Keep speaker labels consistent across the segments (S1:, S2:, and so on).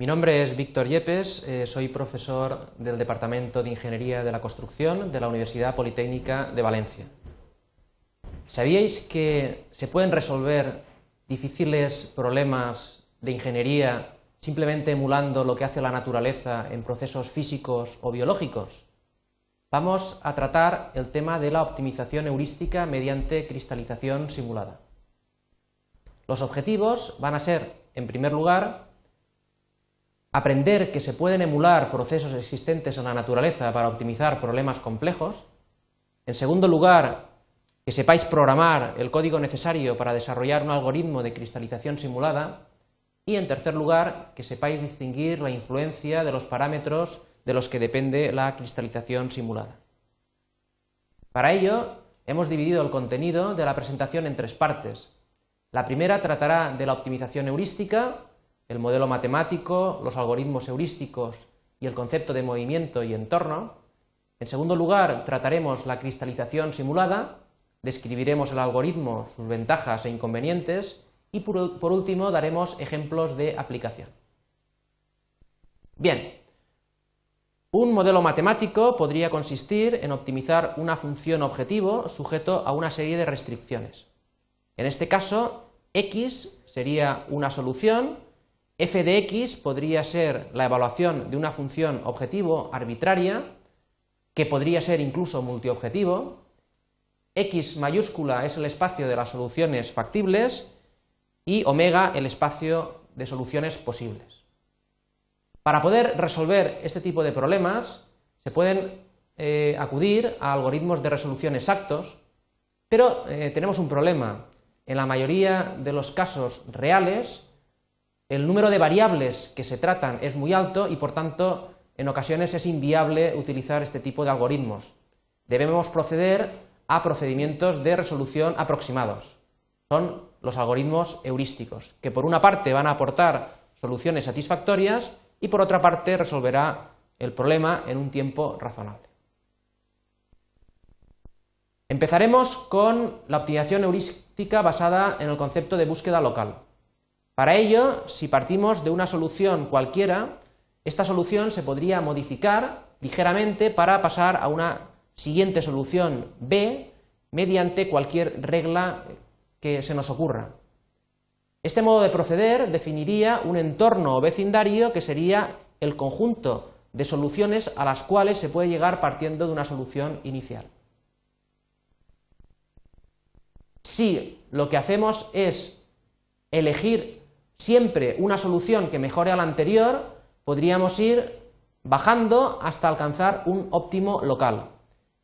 S1: Mi nombre es Víctor Yepes, eh, soy profesor del Departamento de Ingeniería de la Construcción de la Universidad Politécnica de Valencia. ¿Sabíais que se pueden resolver difíciles problemas de ingeniería simplemente emulando lo que hace la naturaleza en procesos físicos o biológicos? Vamos a tratar el tema de la optimización heurística mediante cristalización simulada. Los objetivos van a ser, en primer lugar, aprender que se pueden emular procesos existentes en la naturaleza para optimizar problemas complejos. En segundo lugar, que sepáis programar el código necesario para desarrollar un algoritmo de cristalización simulada. Y en tercer lugar, que sepáis distinguir la influencia de los parámetros de los que depende la cristalización simulada. Para ello, hemos dividido el contenido de la presentación en tres partes. La primera tratará de la optimización heurística, el modelo matemático, los algoritmos heurísticos y el concepto de movimiento y entorno. En segundo lugar, trataremos la cristalización simulada, describiremos el algoritmo, sus ventajas e inconvenientes y por, último daremos ejemplos de aplicación. Bien, un modelo matemático podría consistir en optimizar una función objetivo sujeto a una serie de restricciones. En este caso, x sería una solución, f de x podría ser la evaluación de una función objetivo arbitraria, que podría ser incluso multiobjetivo, x mayúscula es el espacio de las soluciones factibles y omega el espacio de soluciones posibles. Para poder resolver este tipo de problemas se pueden eh, acudir a algoritmos de resolución exactos, pero eh, tenemos un problema. En la mayoría de los casos reales, el número de variables que se tratan es muy alto y, por tanto, en ocasiones es inviable utilizar este tipo de algoritmos. Debemos proceder a procedimientos de resolución aproximados. Son los algoritmos heurísticos, que por una parte van a aportar soluciones satisfactorias y por otra parte resolverá el problema en un tiempo razonable. Empezaremos con la optimización heurística basada en el concepto de búsqueda local. Para ello, si partimos de una solución cualquiera, esta solución se podría modificar ligeramente para pasar a una siguiente solución B mediante cualquier regla que se nos ocurra. Este modo de proceder definiría un entorno o vecindario que sería el conjunto de soluciones a las cuales se puede llegar partiendo de una solución inicial. Si lo que hacemos es elegir siempre una solución que mejore a la anterior, podríamos ir bajando hasta alcanzar un óptimo local.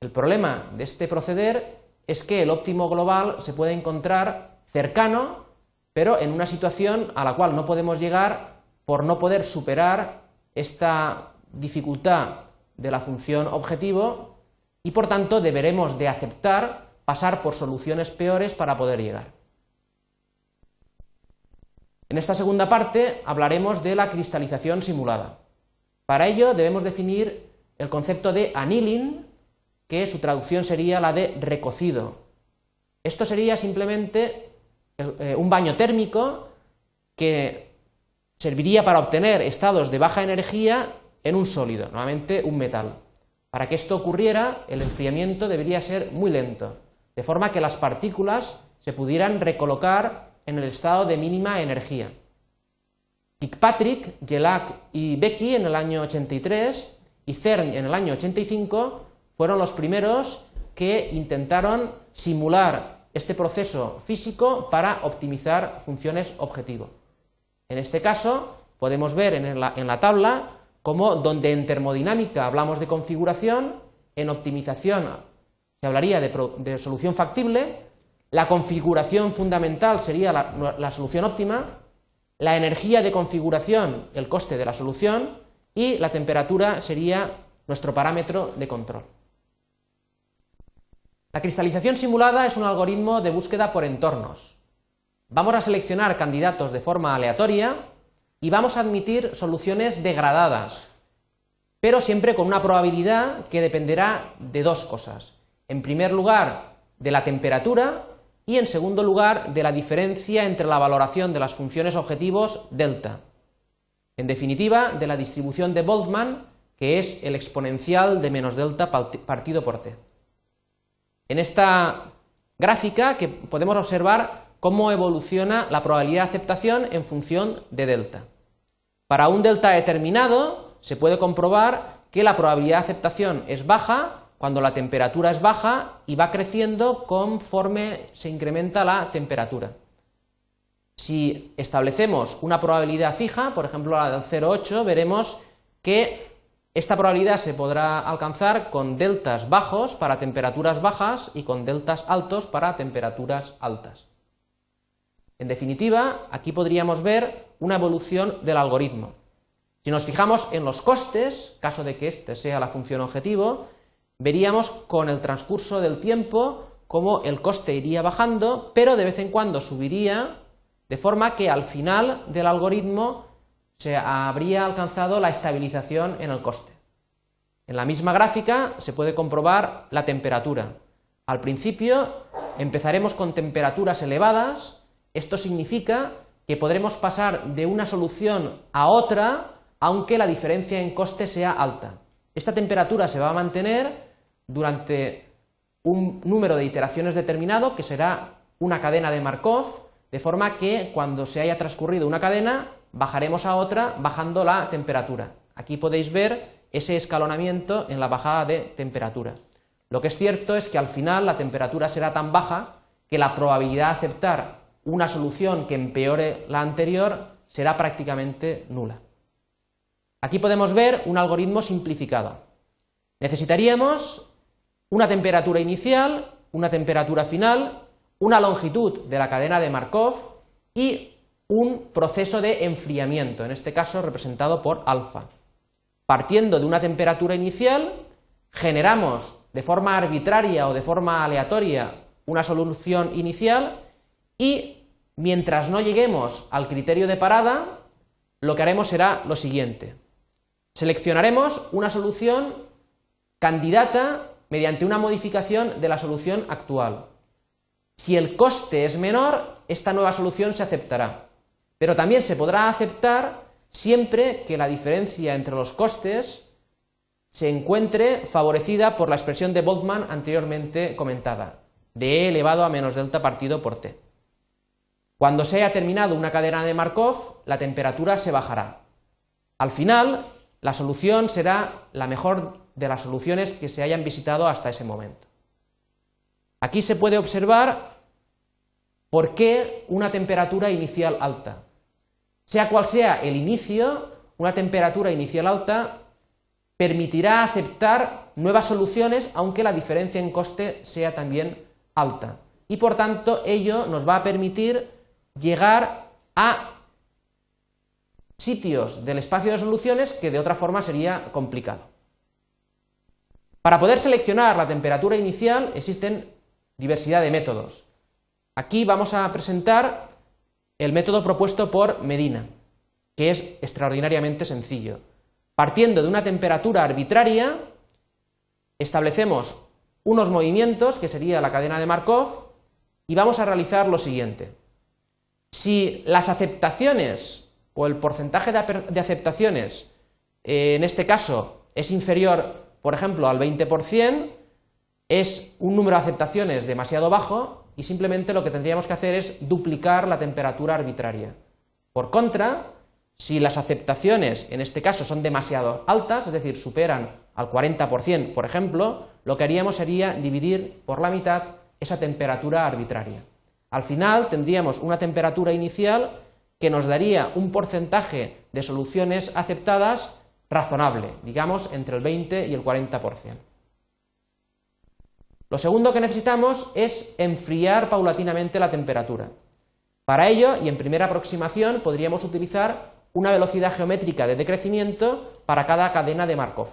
S1: El problema de este proceder es que el óptimo global se puede encontrar cercano pero en una situación a la cual no podemos llegar por no poder superar esta dificultad de la función objetivo y por tanto deberemos de aceptar pasar por soluciones peores para poder llegar. En esta segunda parte hablaremos de la cristalización simulada. Para ello debemos definir el concepto de annealing, que su traducción sería la de recocido. Esto sería simplemente eh, un baño térmico que serviría para obtener estados de baja energía en un sólido, normalmente un metal. Para que esto ocurriera, el enfriamiento debería ser muy lento, de forma que las partículas se pudieran recolocar en el estado de mínima energía. Kirkpatrick, Gelac y Becky en el año 83 y CERN en el año 85 fueron los primeros que intentaron simular este proceso físico para optimizar funciones objetivo. En este caso, podemos ver en la, tabla cómo donde en termodinámica hablamos de configuración, en optimización se hablaría de, solución factible, la configuración fundamental sería la solución óptima, la energía de configuración, el coste de la solución, y la temperatura sería nuestro parámetro de control. La cristalización simulada es un algoritmo de búsqueda por entornos. Vamos a seleccionar candidatos de forma aleatoria y vamos a admitir soluciones degradadas, pero siempre con una probabilidad que dependerá de dos cosas. En primer lugar, de la temperatura y en segundo lugar, de la diferencia entre la valoración de las funciones objetivos delta. En definitiva, de la distribución de Boltzmann, que es el exponencial de menos delta partido por t. En esta gráfica que podemos observar cómo evoluciona la probabilidad de aceptación en función de delta. Para un delta determinado se puede comprobar que la probabilidad de aceptación es baja cuando la temperatura es baja y va creciendo conforme se incrementa la temperatura. Si establecemos una probabilidad fija, por ejemplo la del 0,8, veremos que esta probabilidad se podrá alcanzar con deltas bajos para temperaturas bajas y con deltas altos para temperaturas altas. En definitiva, aquí podríamos ver una evolución del algoritmo. Si nos fijamos en los costes, caso de que este sea la función objetivo, veríamos con el transcurso del tiempo cómo el coste iría bajando, pero de vez en cuando subiría de forma que al final del algoritmo se habría alcanzado la estabilización en el coste. En la misma gráfica se puede comprobar la temperatura. Al principio empezaremos con temperaturas elevadas, esto significa que podremos pasar de una solución a otra aunque la diferencia en coste sea alta. Esta temperatura se va a mantener durante un número de iteraciones determinado que será una cadena de Markov de forma que cuando se haya transcurrido una cadena, bajaremos a otra bajando la temperatura. Aquí podéis ver ese escalonamiento en la bajada de temperatura. Lo que es cierto es que al final la temperatura será tan baja que la probabilidad de aceptar una solución que empeore la anterior será prácticamente nula. Aquí podemos ver un algoritmo simplificado. Necesitaríamos una temperatura inicial, una temperatura final una longitud de la cadena de Markov y un proceso de enfriamiento, en este caso representado por alfa. Partiendo de una temperatura inicial, generamos de forma arbitraria o de forma aleatoria una solución inicial y mientras no lleguemos al criterio de parada, lo que haremos será lo siguiente. Seleccionaremos una solución candidata mediante una modificación de la solución actual. Si el coste es menor, esta nueva solución se aceptará. Pero también se podrá aceptar siempre que la diferencia entre los costes se encuentre favorecida por la expresión de Boltzmann anteriormente comentada, de E elevado a menos delta partido por T. Cuando se haya terminado una cadena de Markov, la temperatura se bajará. Al final, la solución será la mejor de las soluciones que se hayan visitado hasta ese momento. Aquí se puede observar por qué una temperatura inicial alta. Sea cual sea el inicio, una temperatura inicial alta permitirá aceptar nuevas soluciones aunque la diferencia en coste sea también alta. Y por tanto ello nos va a permitir llegar a sitios del espacio de soluciones que de otra forma sería complicado. Para poder seleccionar la temperatura inicial existen diversidad de métodos. Aquí vamos a presentar el método propuesto por Medina, que es extraordinariamente sencillo. Partiendo de una temperatura arbitraria, establecemos unos movimientos, que sería la cadena de Markov, y vamos a realizar lo siguiente. Si las aceptaciones o el porcentaje de aceptaciones, eh, en este caso, es inferior, por ejemplo, al 20%, es un número de aceptaciones demasiado bajo y simplemente lo que tendríamos que hacer es duplicar la temperatura arbitraria. Por contra, si las aceptaciones en este caso son demasiado altas, es decir, superan al 40%, por ejemplo, lo que haríamos sería dividir por la mitad esa temperatura arbitraria. Al final tendríamos una temperatura inicial que nos daría un porcentaje de soluciones aceptadas razonable, digamos entre el 20 y el 40%. Lo segundo que necesitamos es enfriar paulatinamente la temperatura. Para ello, y en primera aproximación, podríamos utilizar una velocidad geométrica de decrecimiento para cada cadena de Markov.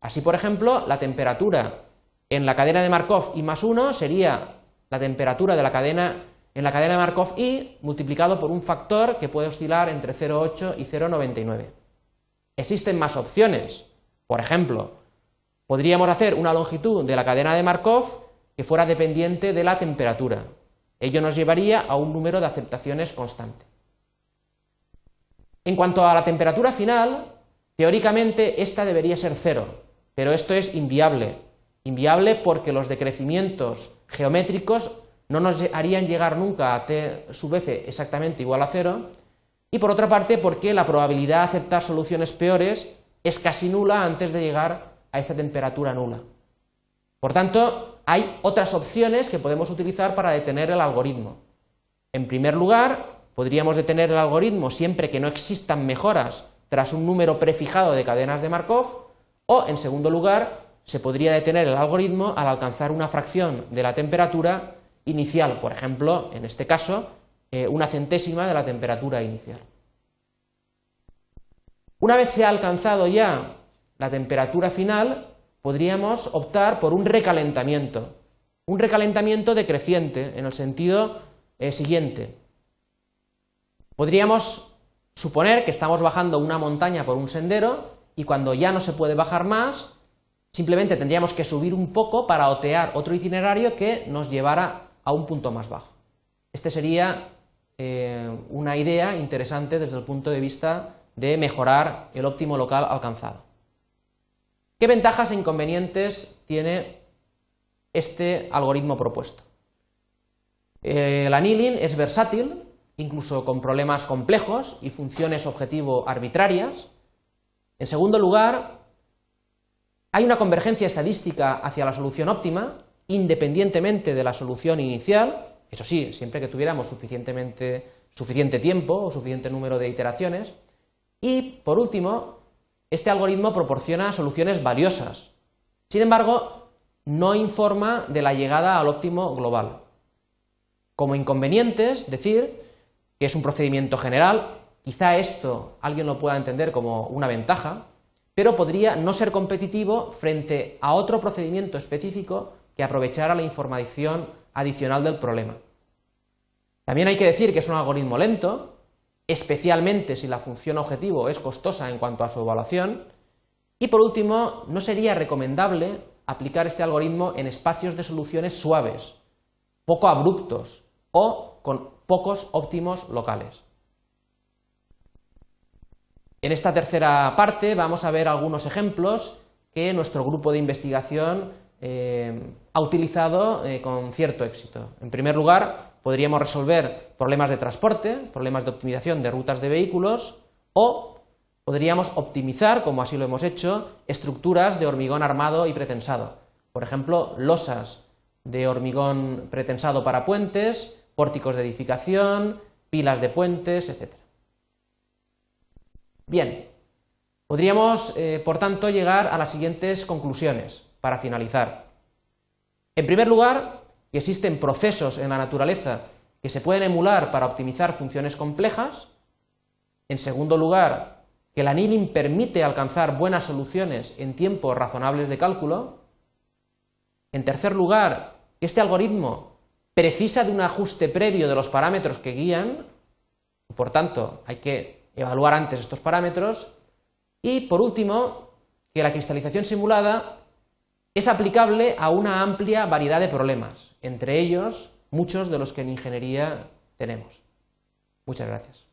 S1: Así, por ejemplo, la temperatura en la cadena de Markov I más 1 sería la temperatura de la cadena en la cadena de Markov I multiplicado por un factor que puede oscilar entre 0,8 y 0,99. Existen más opciones. Por ejemplo, Podríamos hacer una longitud de la cadena de Markov que fuera dependiente de la temperatura. Ello nos llevaría a un número de aceptaciones constante. En cuanto a la temperatura final, teóricamente esta debería ser cero, pero esto es inviable. Inviable porque los decrecimientos geométricos no nos harían llegar nunca a t sub f exactamente igual a cero, y por otra parte porque la probabilidad de aceptar soluciones peores es casi nula antes de llegar a esta temperatura nula. Por tanto, hay otras opciones que podemos utilizar para detener el algoritmo. En primer lugar, podríamos detener el algoritmo siempre que no existan mejoras tras un número prefijado de cadenas de Markov, o, en segundo lugar, se podría detener el algoritmo al alcanzar una fracción de la temperatura inicial, por ejemplo, en este caso, eh, una centésima de la temperatura inicial. Una vez se ha alcanzado ya la temperatura final, podríamos optar por un recalentamiento, un recalentamiento decreciente, en el sentido eh, siguiente. Podríamos suponer que estamos bajando una montaña por un sendero y cuando ya no se puede bajar más, simplemente tendríamos que subir un poco para otear otro itinerario que nos llevara a un punto más bajo. Este sería eh, una idea interesante desde el punto de vista de mejorar el óptimo local alcanzado. ¿Qué ventajas e inconvenientes tiene este algoritmo propuesto? El annealing es versátil, incluso con problemas complejos y funciones objetivo arbitrarias. En segundo lugar, hay una convergencia estadística hacia la solución óptima, independientemente de la solución inicial, eso sí, siempre que tuviéramos suficientemente, suficiente tiempo o suficiente número de iteraciones. Y, por último, este algoritmo proporciona soluciones valiosas. Sin embargo, no informa de la llegada al óptimo global. Como inconvenientes, decir que es un procedimiento general, quizá esto alguien lo pueda entender como una ventaja, pero podría no ser competitivo frente a otro procedimiento específico que aprovechara la información adicional del problema. También hay que decir que es un algoritmo lento, especialmente si la función objetivo es costosa en cuanto a su evaluación, y por último, no sería recomendable aplicar este algoritmo en espacios de soluciones suaves, poco abruptos o con pocos óptimos locales. En esta tercera parte vamos a ver algunos ejemplos que nuestro grupo de investigación eh, ha utilizado eh, con cierto éxito. En primer lugar, podríamos resolver problemas de transporte, problemas de optimización de rutas de vehículos o podríamos optimizar, como así lo hemos hecho, estructuras de hormigón armado y pretensado. Por ejemplo, losas de hormigón pretensado para puentes, pórticos de edificación, pilas de puentes, etc. Bien, podríamos, eh, por tanto, llegar a las siguientes conclusiones para finalizar. En primer lugar, que existen procesos en la naturaleza que se pueden emular para optimizar funciones complejas. En segundo lugar, que el annealing permite alcanzar buenas soluciones en tiempos razonables de cálculo. En tercer lugar, que este algoritmo precisa de un ajuste previo de los parámetros que guían, por tanto hay que evaluar antes estos parámetros. Y por último, que la cristalización simulada es aplicable a una amplia variedad de problemas, entre ellos muchos de los que en ingeniería tenemos. Muchas gracias.